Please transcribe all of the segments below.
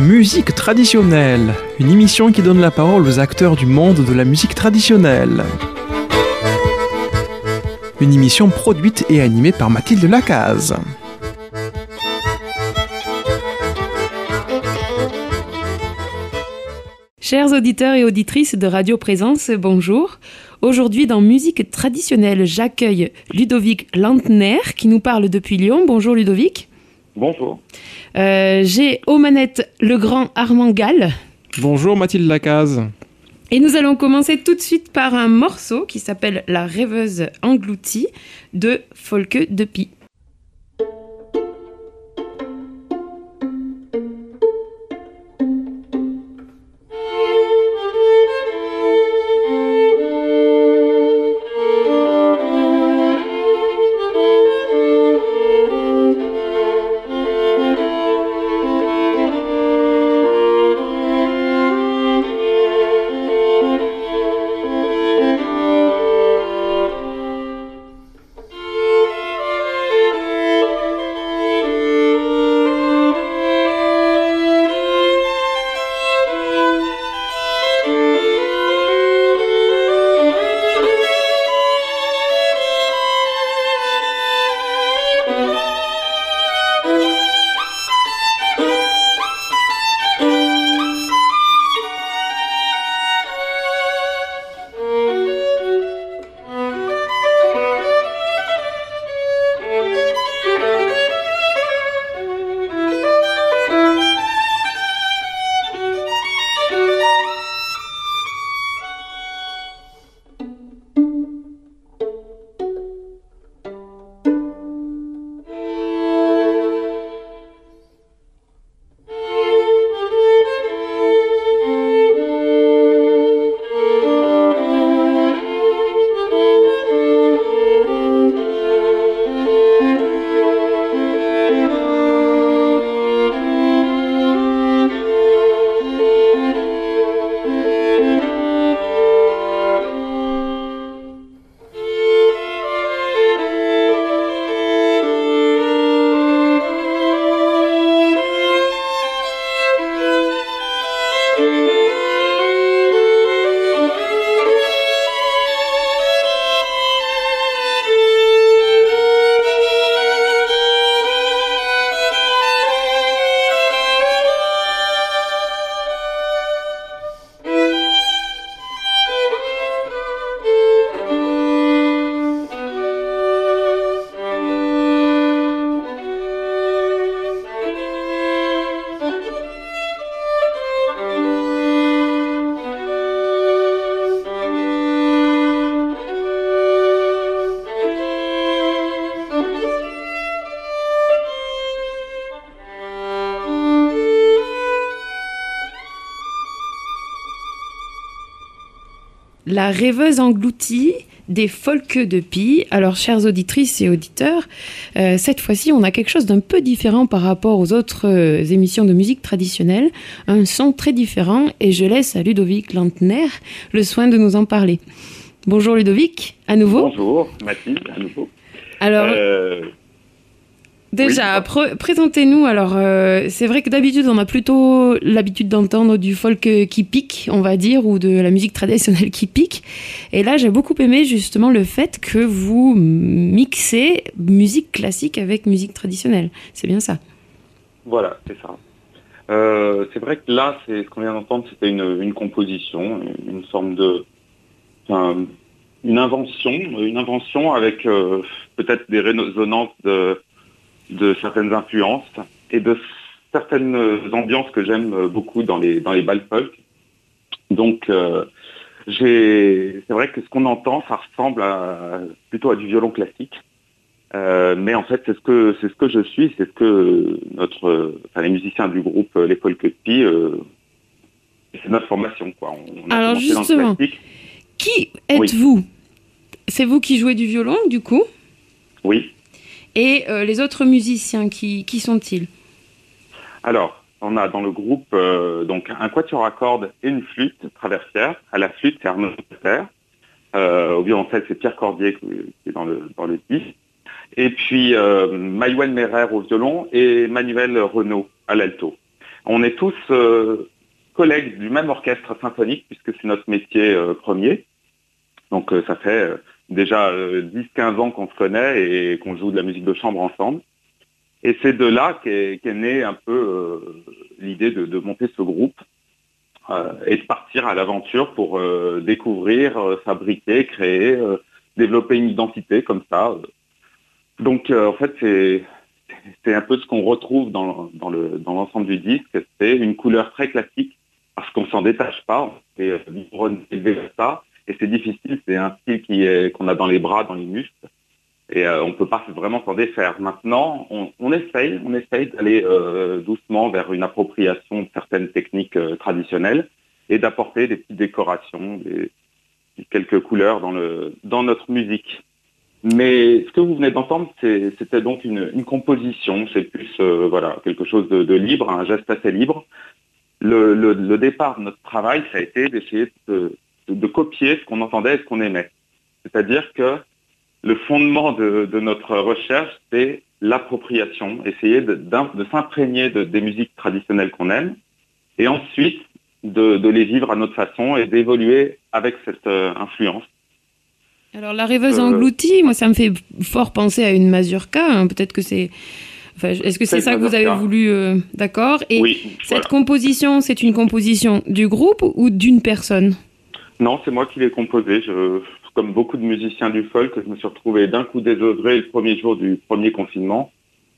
Musique traditionnelle, une émission qui donne la parole aux acteurs du monde de la musique traditionnelle. Une émission produite et animée par Mathilde Lacaze. Chers auditeurs et auditrices de Radio Présence, bonjour. Aujourd'hui, dans Musique traditionnelle, j'accueille Ludovic Lantner qui nous parle depuis Lyon. Bonjour Ludovic. Bonjour. Euh, J'ai aux manettes le grand Armand Gall. Bonjour Mathilde Lacaze. Et nous allons commencer tout de suite par un morceau qui s'appelle La rêveuse engloutie de Folke de La rêveuse engloutie des Folke de Pie. Alors, chères auditrices et auditeurs, euh, cette fois-ci, on a quelque chose d'un peu différent par rapport aux autres euh, émissions de musique traditionnelle. Un son très différent et je laisse à Ludovic Lantner le soin de nous en parler. Bonjour Ludovic, à nouveau. Bonjour Mathilde, à nouveau. Alors, Euh, Déjà, pr- présentez-nous. Alors, euh, c'est vrai que d'habitude, on a plutôt l'habitude d'entendre du folk euh, qui pique, on va dire, ou de la musique traditionnelle qui pique. Et là, j'ai beaucoup aimé justement le fait que vous mixez musique classique avec musique traditionnelle. C'est bien ça. voilà, c'est ça. Euh, c'est vrai que là, c'est ce qu'on vient d'entendre, c'était une, une composition, une forme de, enfin, une invention, une invention avec euh, peut-être des résonances de, de certaines influences et de certaines ambiances que j'aime beaucoup dans les dans les balles folk. Donc euh, c'est vrai que ce qu'on entend, ça ressemble à, plutôt à du violon classique. Euh, mais en fait, c'est ce que c'est ce que je suis, c'est ce que notre, enfin, les musiciens du groupe euh, les Folk Pi, euh, c'est notre formation quoi. On Alors, commencé dans le justement. Qui êtes-vous? C'est vous qui jouez du violon, du coup? Oui. Et euh, les autres musiciens, qui, qui sont-ils? Alors, on a dans le groupe euh, donc un quatuor à cordes et une flûte traversière. À la flûte, c'est Arnaud Tesser. Euh, au violoncelle, c'est Pierre Cordier qui est dans le dans le disque. Et puis Maïwen Merer au violon et Manuel Renaud à l'alto. On est tous collègues du même orchestre symphonique, puisque c'est notre métier premier. Donc ça fait déjà 10-15 ans qu'on se connaît et qu'on joue de la musique de chambre ensemble. Et c'est de là qu'est née un peu l'idée de, monter ce groupe et de partir à l'aventure pour découvrir, fabriquer, créer, développer une identité comme ça. Donc en fait c'est un peu ce qu'on retrouve dans, l'ensemble du disque. C'est une couleur très classique parce qu'on s'en détache pas. On fait ça et c'est difficile. C'est un style qui est qu'on a dans les bras, dans les muscles et euh, on ne peut pas vraiment s'en défaire. Maintenant, on, essaye, on essaye d'aller euh, doucement vers une appropriation de certaines techniques euh, traditionnelles et d'apporter des petites décorations, quelques couleurs dans, le, dans notre musique. Mais ce que vous venez d'entendre, c'était donc une, composition, c'est plus voilà quelque chose de, libre, un geste assez libre. Le, départ de notre travail, ça a été d'essayer de, copier ce qu'on entendait et ce qu'on aimait. C'est-à-dire que le fondement de, notre recherche, c'est l'appropriation, essayer de, s'imprégner des musiques traditionnelles qu'on aime, et ensuite de, les vivre à notre façon et d'évoluer avec cette euh, influence. Alors la rêveuse euh, engloutie, moi ça me fait fort penser à une mazurka. Hein. Peut-être que c'est. Est-ce que c'est ça que vous avez voulu euh, D'accord. Et cette composition, c'est une composition du groupe ou d'une personne? Non, c'est moi qui l'ai composée. Je, comme beaucoup de musiciens du folk, je me suis retrouvé d'un coup désœuvré le premier jour du premier confinement.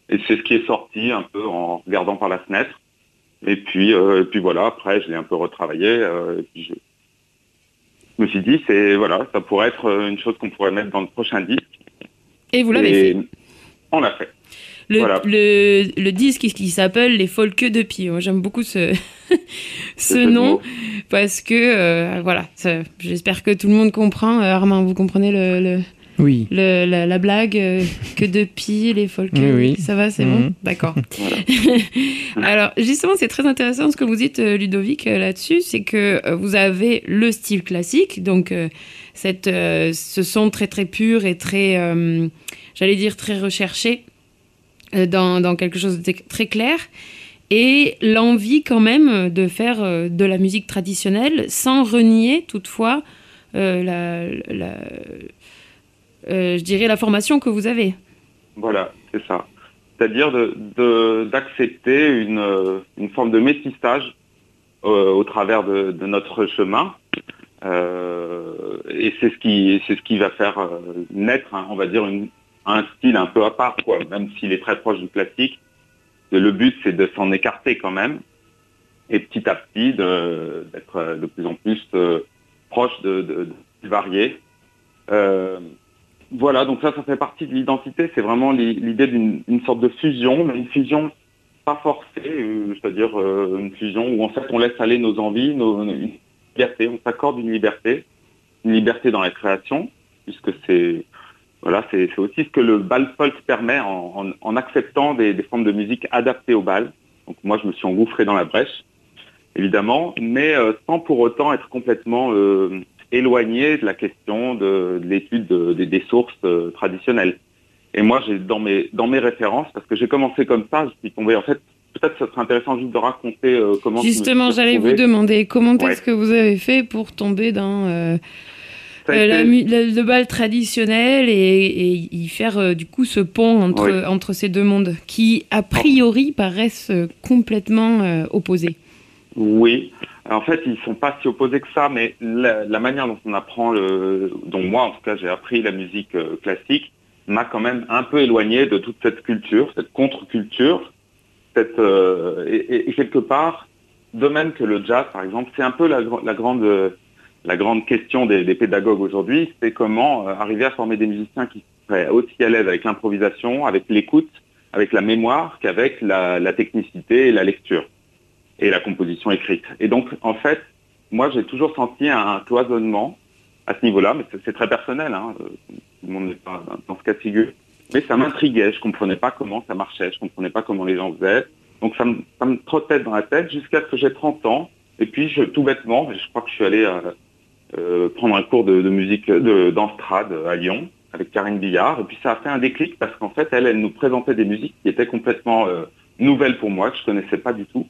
Et c'est ce qui est sorti un peu en regardant par la fenêtre. Et puis, euh, et puis voilà, après, je l'ai un peu retravaillé. et puis je, je me suis dit, c'est voilà, ça pourrait être euh, une chose qu'on pourrait mettre dans le prochain disque. Et vous l'avez fait? On l'a fait. Le, le, le, disque qui s'appelle Les Folles de Pie. J'aime beaucoup ce, ce nom parce que, euh, voilà, j'espère que tout le monde comprend. Euh, Armand, vous comprenez le, oui. la, blague euh, que de pile les folk. Oui, Ça va, c'est bon mhm. D'accord. Alors, justement, c'est très intéressant ce que vous dites, euh, Ludovic, là-dessus. C'est que vous avez le style classique, donc cette, ce son très très pur et très, j'allais dire, très recherché dans, dans, quelque chose de très clair. Et l'envie quand même de faire de la musique traditionnelle sans renier toutefois la, la euh, je dirais, la formation que vous avez. Voilà, c'est ça. C'est-à-dire d'accepter une, euh, une, forme de métissage euh, au travers de, notre chemin. et c'est ce qui ce qui va faire naître, hein, on va dire, un style un peu à part, quoi, même s'il est très proche du classique. Le but, c'est de s'en écarter quand même, et petit à petit d'être de, plus en plus proche de, de, varié. Voilà, donc ça, ça fait partie de l'identité. C'est vraiment l'idée d'une sorte de fusion, mais une fusion pas forcée, euh, c'est-à-dire euh, une fusion où en fait on laisse aller nos envies, nos, libertés, on s'accorde une liberté, une liberté dans la création, puisque c'est voilà, c'est aussi ce que le bal folk permet en, acceptant des, formes de musique adaptées au bal. Donc moi, je me suis engouffré dans la brèche, évidemment, mais euh, sans pour autant être complètement éloigné de la question de, l'étude des sources euh, traditionnelles. Et moi, j'ai dans mes dans mes références, parce que j'ai commencé comme ça, je suis tombé. En fait, peut-être ça serait intéressant juste de raconter euh, comment. Justement, j'allais vous demander comment est-ce que vous avez fait pour tomber dans euh, le bal traditionnel et, y faire du coup ce pont entre entre ces deux mondes qui a priori paraissent complètement opposés. Oui. En fait, ils sont pas si opposés que ça, mais la, manière dont on apprend, le, dont moi en tout cas j'ai appris la musique euh, classique, m'a quand même un peu éloigné de toute cette culture, cette contre-culture, cette euh, et, quelque part, de même que le jazz par exemple, c'est un peu la, grande la grande question des, pédagogues aujourd'hui, c'est comment euh, arriver à former des musiciens qui seraient aussi à l'aise avec l'improvisation, avec l'écoute, avec la mémoire qu'avec la technicité et la lecture et la composition écrite. Et donc, en fait, moi, j'ai toujours senti un cloisonnement à ce niveau-là, mais c'est très personnel, hein, euh, tout le monde n'est pas dans ce cas de figure. Mais ça m'intriguait, je comprenais pas comment ça marchait, je comprenais pas comment les gens faisaient. Donc ça me, ça trottait dans la tête jusqu'à ce que j'ai 30 ans. Et puis, tout bêtement, je crois que je suis allé euh, prendre un cours de, de musique d'Amstrad à Lyon avec Karine Billard. Et puis ça a fait un déclic parce qu'en fait, elle, elle nous présentait des musiques qui étaient complètement nouvelles pour moi, que je connaissais pas du tout.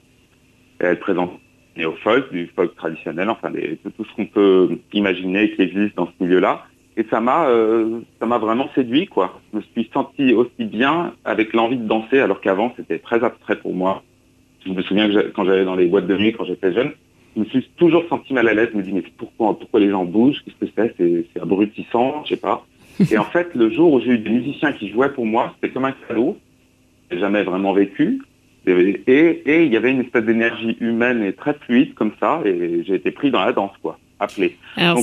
elle présente néo-folk, du folk traditionnel, enfin tout ce qu'on peut imaginer qui existe dans ce milieu-là. Et ça m'a euh, ça m'a vraiment séduit quoi. Je me suis senti aussi bien avec l'envie de danser alors qu'avant c'était très abstrait pour moi. Je me souviens que quand j'allais dans les boîtes de nuit quand j'étais jeune, je me suis toujours senti mal à l'aise. Je me dis mais pourquoi pourquoi les gens bougent? Qu'est-ce que c'est? C'est abrutissant, je sais pas. Et en fait le jour où j'ai eu des musiciens qui jouaient pour moi, c'était comme un cadeau. J'ai jamais vraiment vécu. Et, et, il y avait une espèce d'énergie humaine et très fluide comme ça, et j'ai été pris dans la danse, quoi, appelé. Alors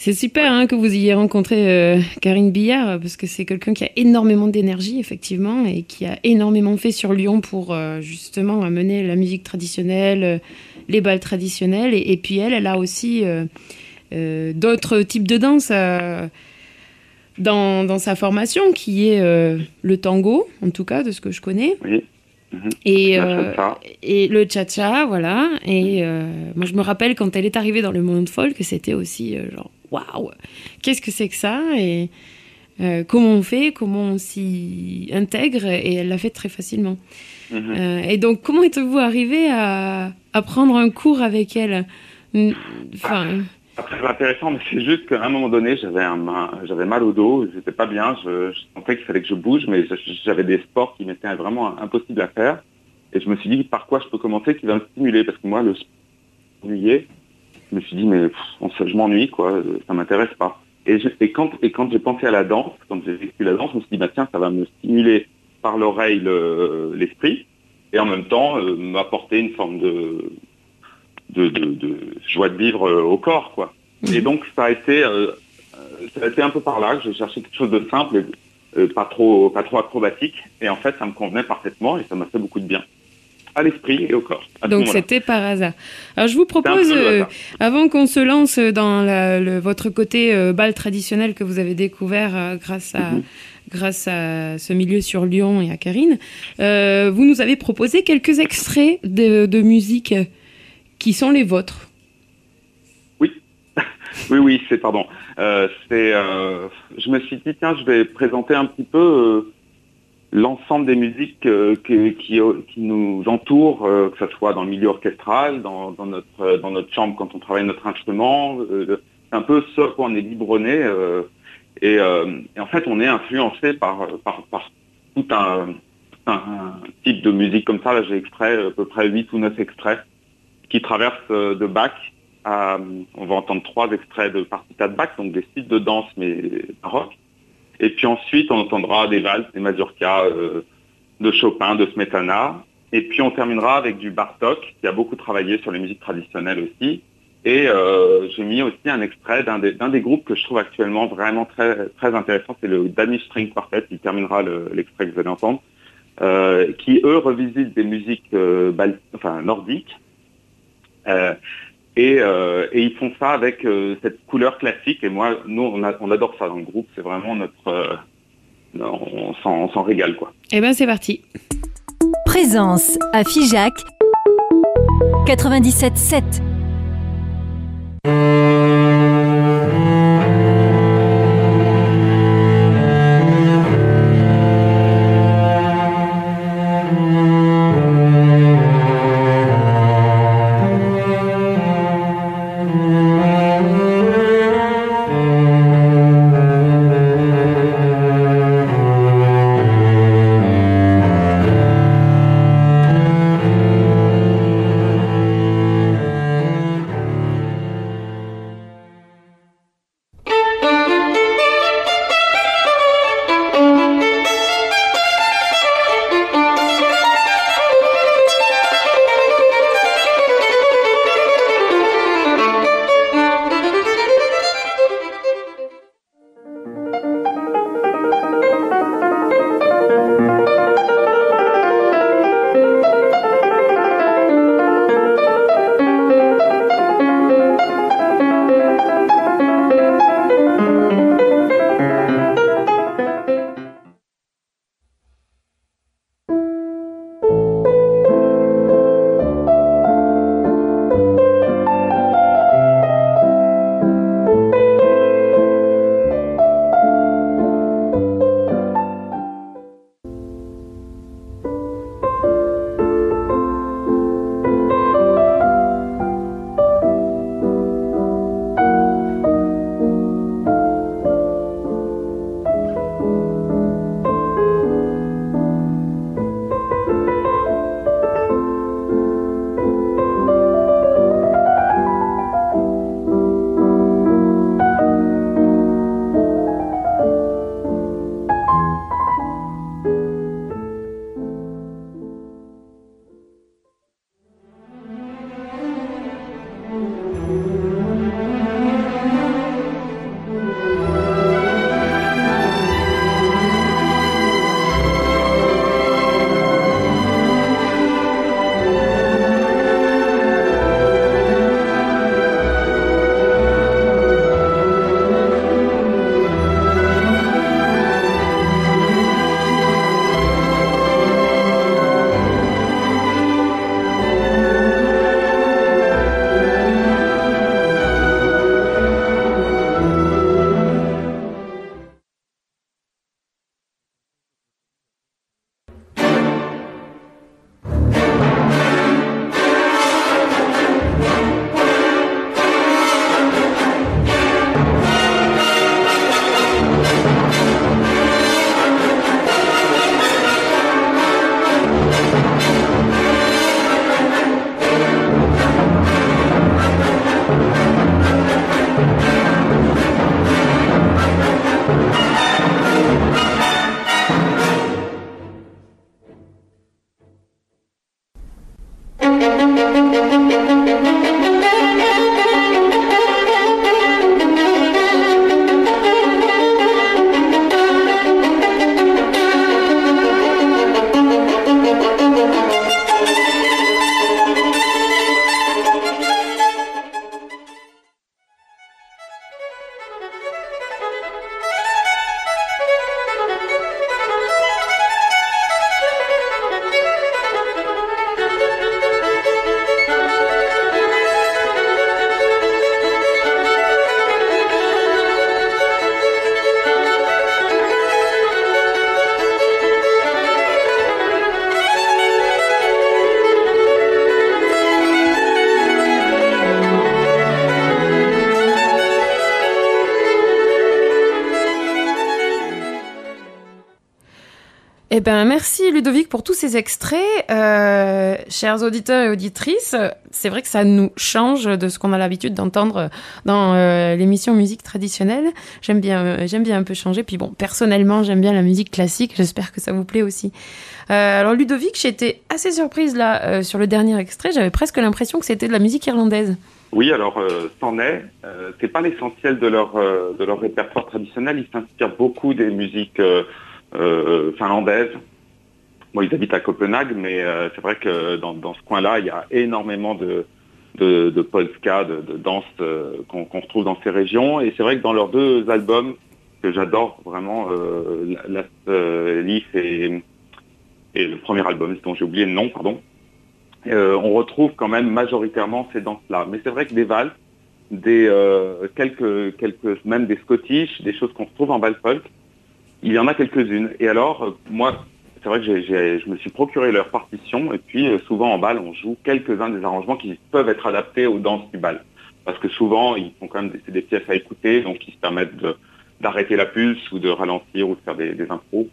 c'est super hein, que vous ayez rencontré euh, Karine Billard, parce que c'est quelqu'un qui a énormément d'énergie, effectivement, et qui a énormément fait sur Lyon pour euh, justement amener la musique traditionnelle, euh, les balles traditionnelles. Et, puis elle, elle a aussi d'autres types de danse dans, dans, sa formation, qui est le tango, en tout cas, de ce que je connais. Oui. Mhm. Et, et le cha-cha, voilà. Et moi, je me rappelle quand elle est arrivée dans le monde folk, c'était aussi genre waouh, qu'est-ce que c'est que ça? Et euh, comment on fait? Comment on s'y intègre? Et elle l'a fait très facilement. Mhm. Euh, et donc, comment êtes-vous arrivé à, prendre un cours avec elle. C'est intéressant, mais c'est juste qu'à un moment donné, j'avais j'avais mal au dos, j'étais pas bien, je, sentais qu'il fallait que je bouge, mais j'avais des sports qui m'étaient vraiment impossibles à faire. Et je me suis dit par quoi je peux commencer qui va me stimuler, parce que moi, le sport je me suis dit, mais je m'ennuie, quoi, ça m'intéresse pas. Et, et, quand, et quand j'ai pensé à la danse, quand j'ai vécu la danse, je me suis dit, bah, tiens, ça va me stimuler par l'oreille l'esprit, et en même temps euh, m'apporter une forme de, de, de, joie de vivre euh, au corps, quoi. Mhm. Et donc, ça a été, euh, ça a été un peu par là que j'ai cherché quelque chose de simple, et, pas trop, pas trop acrobatique, et en fait, ça me convenait parfaitement, et ça m'a fait beaucoup de bien à l'esprit et au corps. Donc c'était par hasard. Alors je vous propose, euh, avant qu'on se lance dans votre côté euh, bal traditionnel que vous avez découvert euh, grâce à mhm. Grâce à ce milieu sur Lyon et à Karine, vous nous avez proposé quelques extraits de, musique qui sont les vôtres. Oui, oui, oui, c'est pardon. c'est, je me suis dit tiens, je vais présenter un petit peu l'ensemble des musiques euh, qui, nous entourent, euh, que ce soit dans le milieu orchestral, dans, notre, euh, dans notre chambre quand on travaille notre instrument. c'est un peu ce quoi on est biberonné. Et, et, en fait, on est influencé par, par, par tout un, type de musique comme ça. Là, j'ai extrait à peu près 8 ou 9 extraits qui traversent de Bach. À, on va entendre trois extraits de partita de Bach, donc des styles de danse mais baroque et puis ensuite, on entendra des valses, des mazurkas euh, de Chopin, de Smetana. Et puis on terminera avec du Bartok, qui a beaucoup travaillé sur les musiques traditionnelles aussi. Et euh, j'ai mis aussi un extrait d'un des, des, groupes que je trouve actuellement vraiment très, très intéressant, c'est le Danish String Quartet, qui terminera l'extrait que vous allez entendre, euh, qui eux revisitent des musiques enfin, nordiques. Euh, et, ils font ça avec euh, cette couleur classique. Et moi, nous, on, adore ça dans le groupe. C'est vraiment notre... Euh, on s'en régale, quoi. Eh ben, c'est parti. Présence à Figeac 97.7. Ludovic pour tous ces extraits. Euh, chers auditeurs et auditrices, c'est vrai que ça nous change de ce qu'on a l'habitude d'entendre dans euh, l'émission musique traditionnelle. J'aime bien, euh, j'aime bien un peu changer. Puis bon, personnellement, j'aime bien la musique classique. J'espère que ça vous plaît aussi. Alors Ludovic, j'étais assez surprise là sur le dernier extrait. J'avais presque l'impression que c'était de la musique irlandaise. Oui, alors c'en est. Euh, c'est pas l'essentiel de leur de leur répertoire traditionnel. Ils s'inspirent beaucoup des musiques euh, Bon, ils habitent à Copenhague, mais euh, c'est vrai que dans, ce coin-là, il y a énormément de de, de polska, de, danse euh, qu'on retrouve dans ces régions. Et c'est vrai que dans leurs deux albums que j'adore vraiment, euh, Last euh, et et le premier album dont j'ai oublié le nom, pardon. On retrouve quand même majoritairement ces danses-là. Mais c'est vrai que des valses, des quelques quelques même des Scottish, des choses qu'on retrouve en bal folk, il y en a quelques-unes. Et alors moi, c'est vrai que je me suis procuré leur partition et puis euh, souvent en bal, on joue quelques-uns des arrangements qui peuvent être adaptés aux danses du bal. Parce que souvent, ils font quand même des, des pièces à écouter, donc ils se permettent d'arrêter la pulse ou de ralentir ou de faire des, des impros.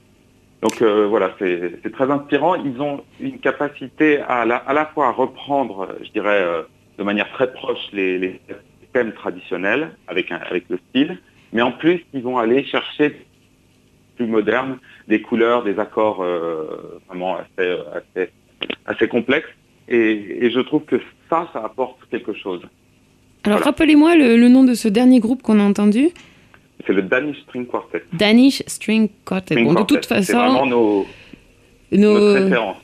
Donc euh, voilà, c'est très inspirant. Ils ont une capacité à la, à la fois à reprendre, je dirais, euh, de manière très proche les, thèmes traditionnels avec, avec le style, mais en plus, ils vont aller chercher plus moderne, des couleurs, des accords euh, vraiment assez, assez, assez complexes. Et, et je trouve que ça, ça apporte quelque chose. Alors Voilà. rappelez-moi le, le nom de ce dernier groupe qu'on a entendu. C'est le Danish String Quartet. Danish String Quartet. String Bon, de toute c'est vraiment façon, nos, nos, notre référence.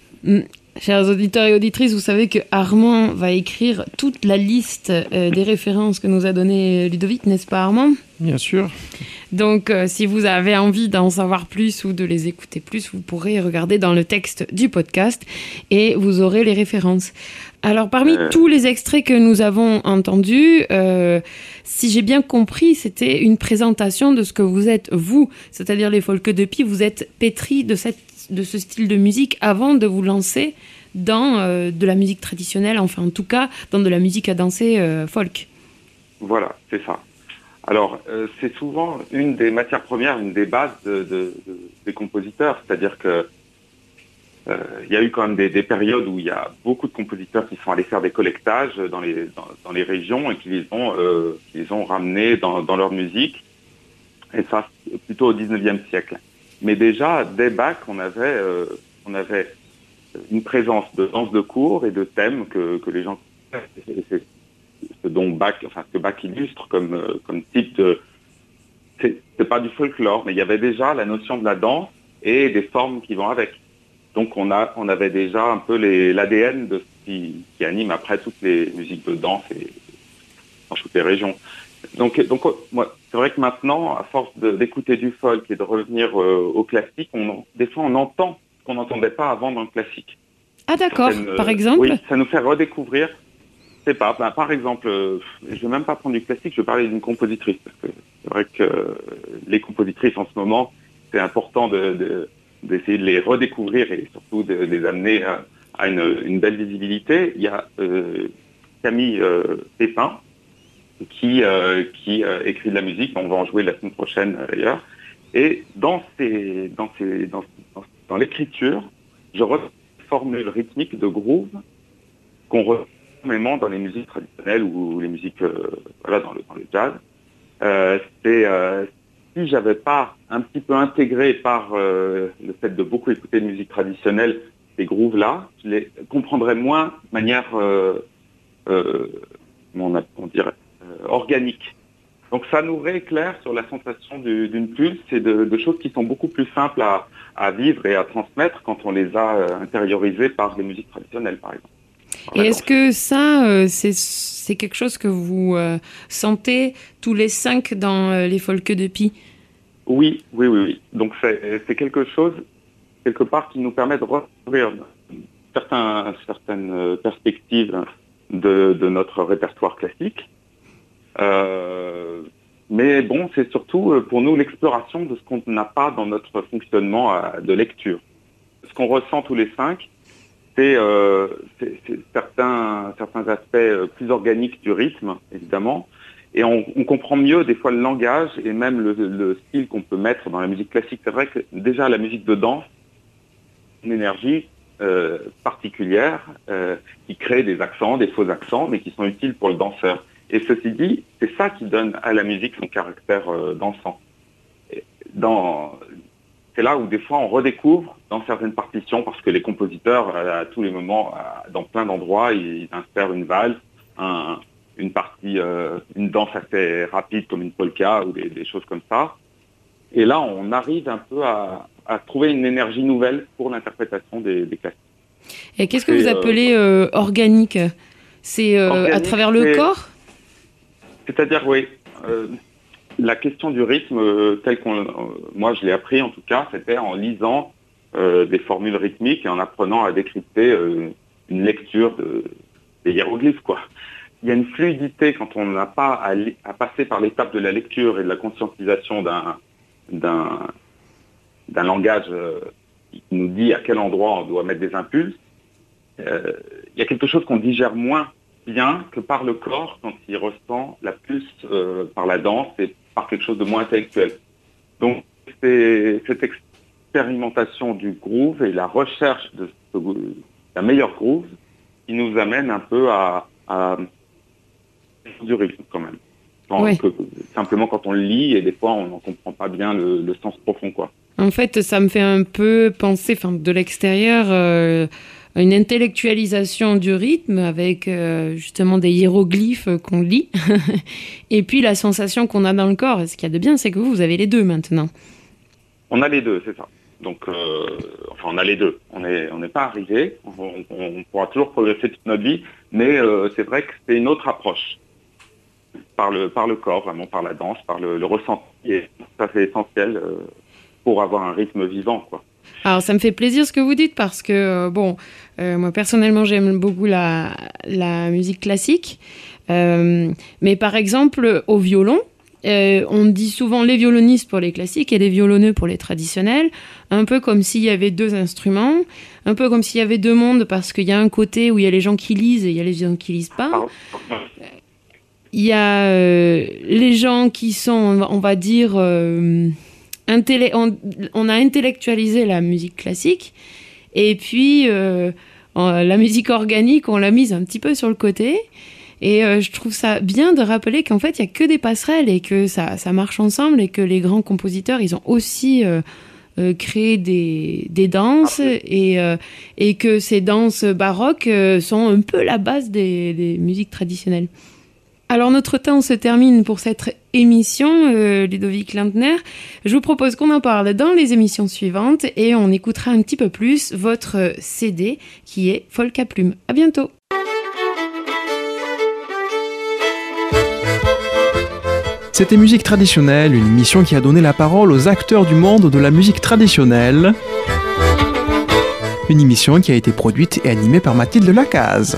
Chers auditeurs et auditrices, vous savez que Armand va écrire toute la liste euh, des références que nous a donné Ludovic, n'est-ce pas Armand? Bien sûr. Donc euh, si vous avez envie d'en savoir plus ou de les écouter plus, vous pourrez regarder dans le texte du podcast et vous aurez les références. Alors parmi Euh. tous les extraits que nous avons entendus, euh, si j'ai bien compris, c'était une présentation de ce que vous êtes vous, c'est-à-dire les folk de Pi, vous êtes pétri de, cette, de ce style de musique avant de vous lancer dans euh, de la musique traditionnelle, enfin en tout cas dans de la musique à danser folk. Voilà, c'est ça. Alors, euh, c'est souvent une des matières premières, une des bases de, de- de- des compositeurs. C'est-à-dire que euh, il y a eu quand même des, des périodes où il y a beaucoup de compositeurs qui sont allés faire des collectages dans les, dans, les régions et qui les ont, euh, qui les ont ramenés dans, dans leur musique. Et ça, plutôt au 19e siècle. Mais déjà, dès Bach, on avait, on avait une présence de danse de cours et de thèmes que, que les gens ce dont Bach, enfin ce que Bach illustre comme, euh, comme type de, c'est pas du folklore, mais il y avait déjà la notion de la danse et des formes qui vont avec. Donc on a, on avait déjà un peu l'ADN de ce qui, qui anime après toutes les musiques de danse et dans toutes les régions. Donc, donc moi, c'est vrai que maintenant, à force d'écouter du folk et de revenir euh, au classique, on, des fois on entend ce qu'on n'entendait pas avant dans le classique. Ah d'accord, euh, par exemple Oui, ça nous fait redécouvrir. C'est pas. ben, par exemple, euh, je vais même pas prendre du classique, je vais parler d'une compositrice. C'est vrai que euh, les compositrices en ce moment, c'est important de, de- d'essayer de les redécouvrir et surtout de, les amener à, une, belle visibilité. Il y a euh, Camille euh, Pépin qui, écrit de la musique. On va en jouer la semaine prochaine d'ailleurs. Et dans ces, dans ces, dans, dans, dans l'écriture, je formules rythmiques de groove qu'on retrouve dans les musiques traditionnelles ou les musiques euh, voilà dans le, dans le jazz. Euh, c'est euh, si j'avais pas un petit peu intégré par le fait de beaucoup écouter de musique traditionnelle ces grooves là, je les comprendrais moins de manière on, organique. Donc ça nous rééclaire sur la sensation du- d'une pulse et de, choses qui sont beaucoup plus simples à, à vivre et à transmettre quand on les a intériorisées par les musiques traditionnelles, par exemple. Et est-ce que ça, euh, c'est quelque chose que vous euh, sentez tous les cinq dans euh, les folk de Pi Oui, oui, oui, oui. Donc c'est quelque chose, quelque part, qui nous permet de retrouver certains, certaines perspectives de, de notre répertoire classique. Mais bon, c'est surtout pour nous l'exploration de ce qu'on n'a pas dans notre fonctionnement de lecture. Ce qu'on ressent tous les cinq, euh, certains, certains aspects euh, plus organiques du rythme, évidemment, et on, comprend mieux des fois le langage et même le, le style qu'on peut mettre dans la musique classique. C'est vrai que déjà la musique de danse, une énergie euh, particulière qui crée des accents, des faux accents, mais qui sont utiles pour le danseur. Et ceci dit, c'est ça qui donne à la musique son caractère dansant. Dans, c'est là où des fois on redécouvre dans certaines partitions, parce que les compositeurs, à, tous les moments, dans plein d'endroits, ils insèrent une valse, une partie, une danse assez rapide comme une polka ou des, choses comme ça. Et là, on arrive un peu à, trouver une énergie nouvelle pour l'interprétation des, classiques. Et qu'est-ce que vous appelez organique? C'est à travers le corps? C'est-à-dire, oui, euh, la question du rythme, euh, tel qu'on, euh, moi je l'ai appris en tout cas, c'était en lisant des formules rythmiques et en apprenant à décrypter une lecture de, des hiéroglyphes. Il y a une fluidité quand on n'a pas à, passer par l'étape de la lecture et de la conscientisation d'un, d'un, d'un langage qui nous dit à quel endroit on doit mettre des impulses. il y a quelque chose qu'on digère moins bien que par le corps quand il ressent la euh, par la danse et par quelque chose de moins intellectuel. Donc c'est cette expérimentation du groove et la recherche de la meilleure groove qui nous amène un peu à, à du rythme quand même. simplement quand on le lit et des fois on n'en comprend pas bien le, sens profond quoi. En fait, ça me fait un peu penser, enfin de l'extérieur. Euh, une intellectualisation du rythme avec euh, justement des hiéroglyphes qu'on lit, et puis la sensation qu'on a dans le corps. ce qu'il y a de bien, c'est que vous, vous avez les deux maintenant. On a les deux, c'est ça. Donc, euh, enfin, on a les deux. On n'est on pas arrivé. On, pourra toujours progresser toute notre vie, mais euh, c'est vrai que c'est une autre approche par le, par le corps, vraiment par la danse, par le, le ressenti. Et ça, c'est essentiel pour avoir un rythme vivant, quoi. Alors ça me fait plaisir ce que vous dites parce que, euh, bon, euh, moi personnellement j'aime beaucoup la, musique classique. Euh, mais par exemple au violon, on dit souvent les violonistes pour les classiques et les violonneux pour les traditionnels, un peu comme s'il y avait deux instruments, un peu comme s'il y avait deux mondes parce qu'il y a un côté où il y a les gens qui lisent et il y a les gens qui lisent pas. Il y a les gens qui sont, on va dire on, a intellectualisé la musique classique et puis euh, la musique organique, on l'a mise un petit peu sur le côté. Et euh, je trouve ça bien de rappeler qu'en fait, il n'y a que des passerelles et que ça, marche ensemble et que les grands compositeurs, ils ont aussi euh, créé des, danses et, et, que ces danses baroques sont un peu la base des musiques traditionnelles. Alors notre temps se termine pour cette émission, euh, Ludovic Lindner. Je vous propose qu'on en parle dans les émissions suivantes et on écoutera un petit peu plus votre CD qui est Folk à plume. À bientôt. C'était Musique traditionnelle, une émission qui a donné la parole aux acteurs du monde de la musique traditionnelle. Une émission qui a été produite et animée par Mathilde Lacaze.